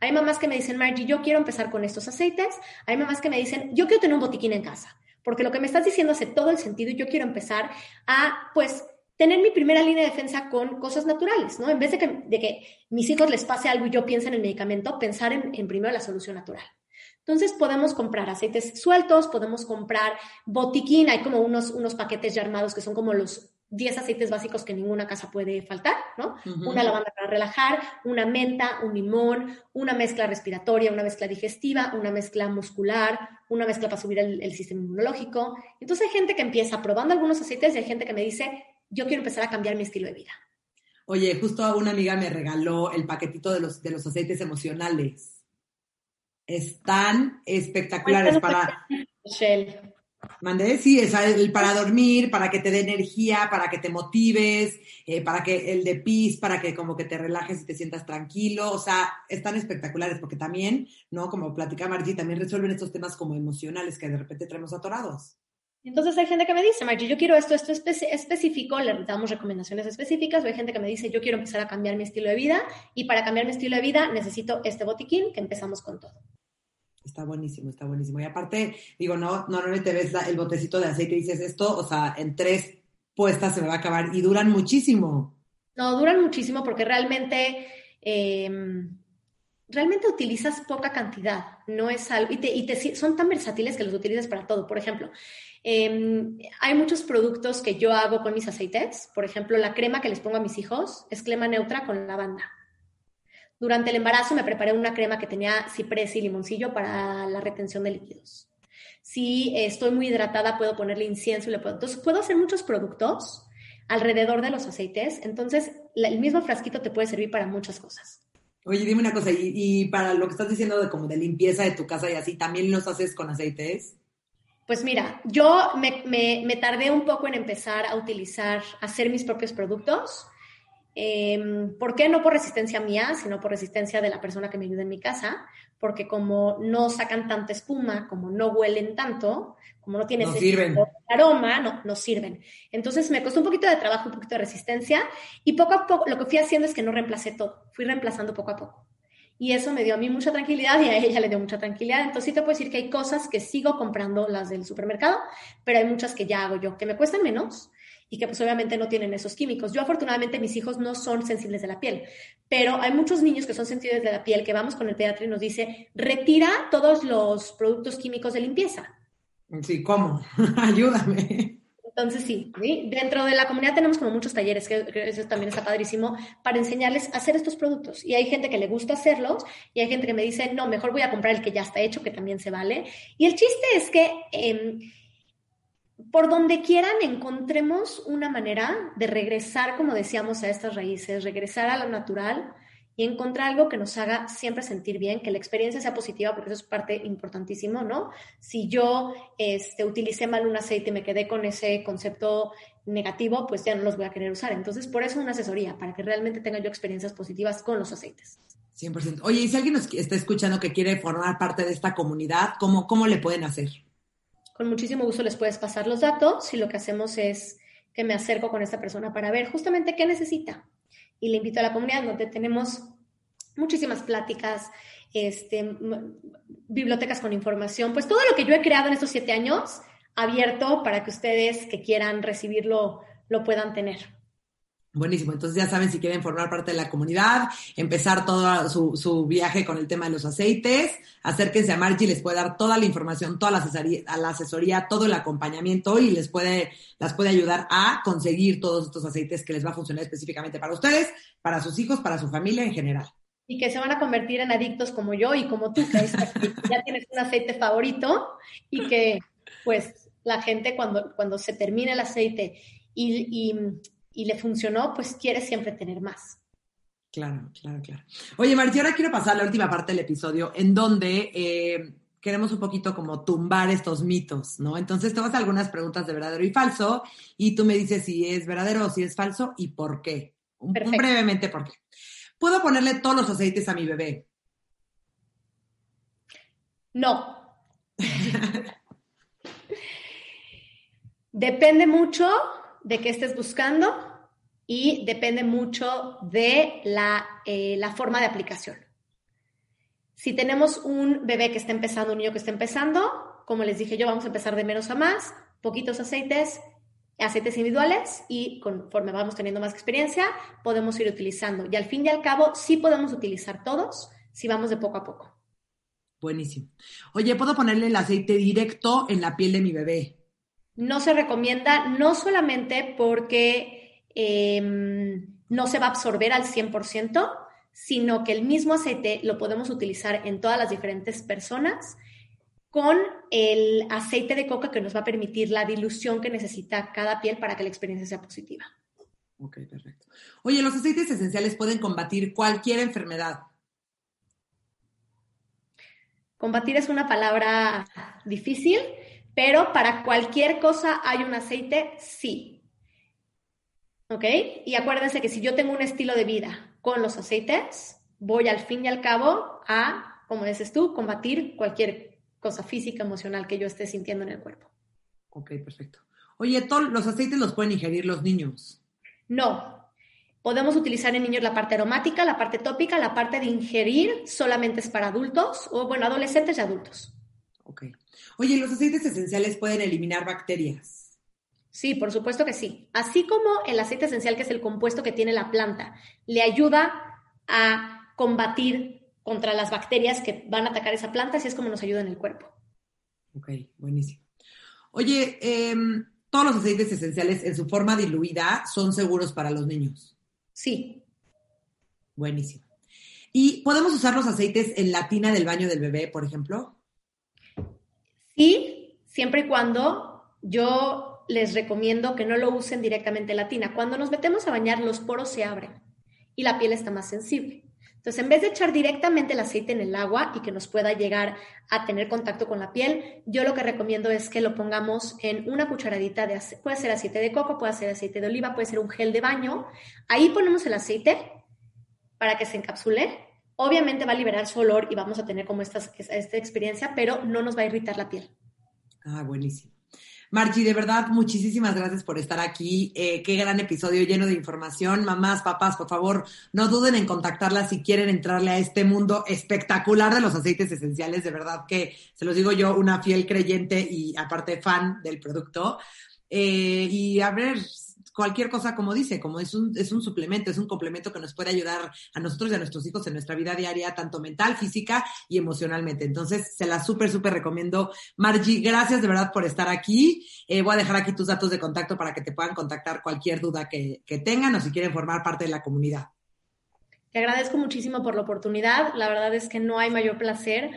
B: Hay mamás que me dicen, Margie, yo quiero empezar con estos aceites. Hay mamás que me dicen, yo quiero tener un botiquín en casa, porque lo que me estás diciendo hace todo el sentido y yo quiero empezar a, pues, tener mi primera línea de defensa con cosas naturales, ¿no? En vez de que, de que mis hijos les pase algo y yo piense en el medicamento, pensar en, en primero la solución natural. Entonces podemos comprar aceites sueltos, podemos comprar botiquín, hay como unos, unos paquetes ya armados que son como los 10 aceites básicos que ninguna casa puede faltar, ¿no? Una lavanda para relajar, una menta, un limón, una mezcla respiratoria, una mezcla digestiva, una mezcla muscular, una mezcla para subir el, sistema inmunológico. Entonces hay gente que empieza probando algunos aceites y hay gente que me dice, yo quiero empezar a cambiar mi estilo de vida.
A: Oye, justo una amiga me regaló el paquetito de los, de los aceites emocionales están espectaculares para... Mandé, sí, es el para dormir, para que te dé energía, para que te motives, eh, para que el de pis, para que como que te relajes y te sientas tranquilo, o sea, están espectaculares porque también, ¿no? Como platica Margie, también resuelven estos temas como emocionales que de repente traemos atorados.
B: Entonces hay gente que me dice, Margie, yo quiero esto, esto específico, le damos recomendaciones específicas, o hay gente que me dice, yo quiero empezar a cambiar mi estilo de vida y para cambiar mi estilo de vida necesito este botiquín que empezamos con todo.
A: Está buenísimo, está buenísimo. Y aparte, digo, no, normalmente ves el botecito de aceite y dices esto, o sea, en tres puestas se me va a acabar y duran muchísimo.
B: No, duran muchísimo porque realmente, em, realmente utilizas poca cantidad, no es algo, y, te, son tan versátiles que los utilizas para todo. Por ejemplo, em, hay muchos productos que yo hago con mis aceites. Por ejemplo, la crema que les pongo a mis hijos es crema neutra con lavanda. Durante el embarazo me preparé una crema que tenía ciprés y limoncillo para la retención de líquidos. Si estoy muy hidratada, puedo ponerle incienso y le puedo. Entonces, puedo hacer muchos productos alrededor de los aceites. Entonces, el mismo frasquito te puede servir para muchas cosas.
A: Oye, dime una cosa, y, para lo que estás diciendo de como de limpieza de tu casa y así, ¿también los haces con aceites?
B: Pues mira, yo me, me, tardé un poco en empezar a utilizar, hacer mis propios productos. Em, ¿Por qué? No por resistencia mía, sino por resistencia de la persona que me ayuda en mi casa, porque como no sacan tanta espuma, como no huelen tanto, como no tienen ese aroma, no, no sirven. Entonces me costó un poquito de trabajo, un poquito de resistencia, y poco a poco lo que fui haciendo es que no reemplacé todo, fui reemplazando poco a poco. Y eso me dio a mí mucha tranquilidad y a ella le dio mucha tranquilidad. Entonces sí te puedo decir que hay cosas que sigo comprando las del supermercado, pero hay muchas que ya hago yo, que me cuestan menos, y que pues obviamente no tienen esos químicos. Yo afortunadamente mis hijos no son sensibles de la piel, pero hay muchos niños que son sensibles de la piel que vamos con el pediatra y nos dice, retira todos los productos químicos de limpieza.
A: Sí, ¿cómo? Ayúdame.
B: Entonces sí, dentro de la comunidad tenemos como muchos talleres, que, eso también está padrísimo, para enseñarles a hacer estos productos. Y hay gente que le gusta hacerlos y hay gente que me dice, no, mejor voy a comprar el que ya está hecho, que también se vale. Y el chiste es que... Em, por donde quieran encontremos una manera de regresar, como decíamos, a estas raíces, regresar a lo natural y encontrar algo que nos haga siempre sentir bien, que la experiencia sea positiva, porque eso es parte importantísimo, ¿no? Si yo este, utilicé mal un aceite y me quedé con ese concepto negativo, pues ya no los voy a querer usar. Entonces, por eso una asesoría, para que realmente tenga yo experiencias positivas con los aceites.
A: 100%. Oye, y si alguien nos está escuchando que quiere formar parte de esta comunidad, ¿cómo, cómo le pueden hacer?
B: Con muchísimo gusto les puedes pasar los datos y lo que hacemos es que me acerco con esta persona para ver justamente qué necesita. Y le invito a la comunidad donde tenemos muchísimas pláticas, este, bibliotecas con información, pues todo lo que yo he creado en estos siete años abierto para que ustedes que quieran recibirlo lo puedan tener.
A: Buenísimo, entonces ya saben si quieren formar parte de la comunidad, empezar todo su, viaje con el tema de los aceites, acérquense a Margie, les puede dar toda la información, toda la asesoría, la asesoría, todo el acompañamiento y les puede, las puede ayudar a conseguir todos estos aceites que les va a funcionar específicamente para ustedes, para sus hijos, para su familia en general.
B: Y que se van a convertir en adictos como yo y como tú, que ya tienes un aceite favorito y que pues la gente cuando, cuando se termina el aceite y y le funcionó, pues quiere siempre tener más.
A: Claro, claro, claro. Oye, Marci, ahora quiero pasar a la última parte del episodio en donde eh, queremos un poquito como tumbar estos mitos, ¿no? Entonces te vas a algunas preguntas de verdadero y falso y tú me dices si es verdadero o si es falso y por qué. Un, brevemente por qué. ¿Puedo ponerle todos los aceites a mi bebé?
B: No. Depende mucho de qué estés buscando y depende mucho de eh, la, forma de aplicación. Si tenemos un bebé que está empezando, un niño que está empezando, como les dije yo, vamos a empezar de menos a más, poquitos aceites, aceites individuales y conforme vamos teniendo más experiencia, podemos ir utilizando. Y al fin y al cabo, sí podemos utilizar todos si vamos de poco a poco.
A: Buenísimo. Oye, ¿puedo ponerle el aceite directo en la piel de mi bebé?
B: No se recomienda, no solamente porque Em, no se va a absorber al 100%, sino que el mismo aceite lo podemos utilizar en todas las diferentes personas con el aceite de coca que nos va a permitir la dilución que necesita cada piel para que la experiencia sea positiva.
A: Ok, perfecto. Oye, los aceites esenciales pueden combatir cualquier enfermedad.
B: Combatir es una palabra difícil, pero para cualquier cosa hay un aceite, sí. ¿Ok? Y acuérdense que si yo tengo un estilo de vida con los aceites, voy al fin y al cabo a, como dices tú, combatir cualquier cosa física, emocional que yo esté sintiendo en el cuerpo.
A: Ok, perfecto. Oye, ¿todos los aceites los pueden ingerir los niños?
B: No. Podemos utilizar en niños la parte aromática, la parte tópica, la parte de ingerir solamente es para adultos o, bueno, adolescentes y adultos.
A: Ok. Oye, ¿los aceites esenciales pueden eliminar bacterias?
B: Sí, por supuesto que sí. Así como el aceite esencial, que es el compuesto que tiene la planta, le ayuda a combatir contra las bacterias que van a atacar esa planta, así es como nos ayuda en el cuerpo.
A: Ok, buenísimo. Oye, em, ¿todos los aceites esenciales en su forma diluida son seguros para los niños?
B: Sí.
A: Buenísimo. ¿Y podemos usar los aceites en la tina del baño del bebé, por ejemplo?
B: Sí, siempre y cuando yo les recomiendo que no lo usen directamente en la tina. Cuando nos metemos a bañar, los poros se abren y la piel está más sensible. Entonces, en vez de echar directamente el aceite en el agua y que nos pueda llegar a tener contacto con la piel, yo lo que recomiendo es que lo pongamos en una cucharadita de aceite, puede ser aceite de coco, puede ser aceite de oliva, puede ser un gel de baño. Ahí ponemos el aceite para que se encapsule. Obviamente va a liberar su olor y vamos a tener como esta, esta experiencia, pero no nos va a irritar la piel.
A: Ah, buenísimo. Marchi, de verdad, muchísimas gracias por estar aquí. Eh, qué gran episodio lleno de información. Mamás, papás, por favor, no duden en contactarla si quieren entrarle a este mundo espectacular de los aceites esenciales. De verdad que, se los digo yo, una fiel creyente y aparte fan del producto. Eh, y a ver, cualquier cosa, como dice, como es un, es un suplemento, es un complemento que nos puede ayudar a nosotros y a nuestros hijos en nuestra vida diaria, tanto mental, física y emocionalmente. Entonces, se la súper, súper recomiendo. Margie, gracias de verdad por estar aquí. Eh, voy a dejar aquí tus datos de contacto para que te puedan contactar cualquier duda que, que tengan o si quieren formar parte de la comunidad.
B: Te agradezco muchísimo por la oportunidad. La verdad es que no hay mayor placer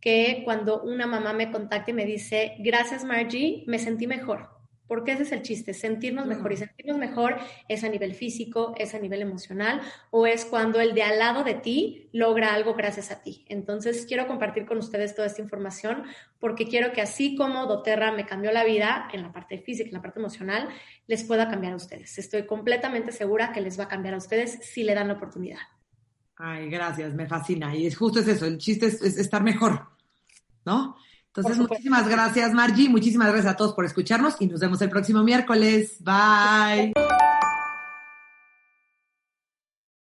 B: que cuando una mamá me contacte y me dice, gracias Margie, me sentí mejor porque ese es el chiste, sentirnos mejor. Y sentirnos mejor es a nivel físico, es a nivel emocional, o es cuando el de al lado de ti logra algo gracias a ti. Entonces, quiero compartir con ustedes toda esta información porque quiero que así como doTERRA me cambió la vida en la parte física, en la parte emocional, les pueda cambiar a ustedes. Estoy completamente segura que les va a cambiar a ustedes si le dan la oportunidad.
A: Ay, gracias, me fascina. Y es justo es eso, el chiste es estar mejor, ¿no? Entonces, muchísimas gracias, Margie. Muchísimas gracias a todos por escucharnos y nos vemos el próximo miércoles. Bye.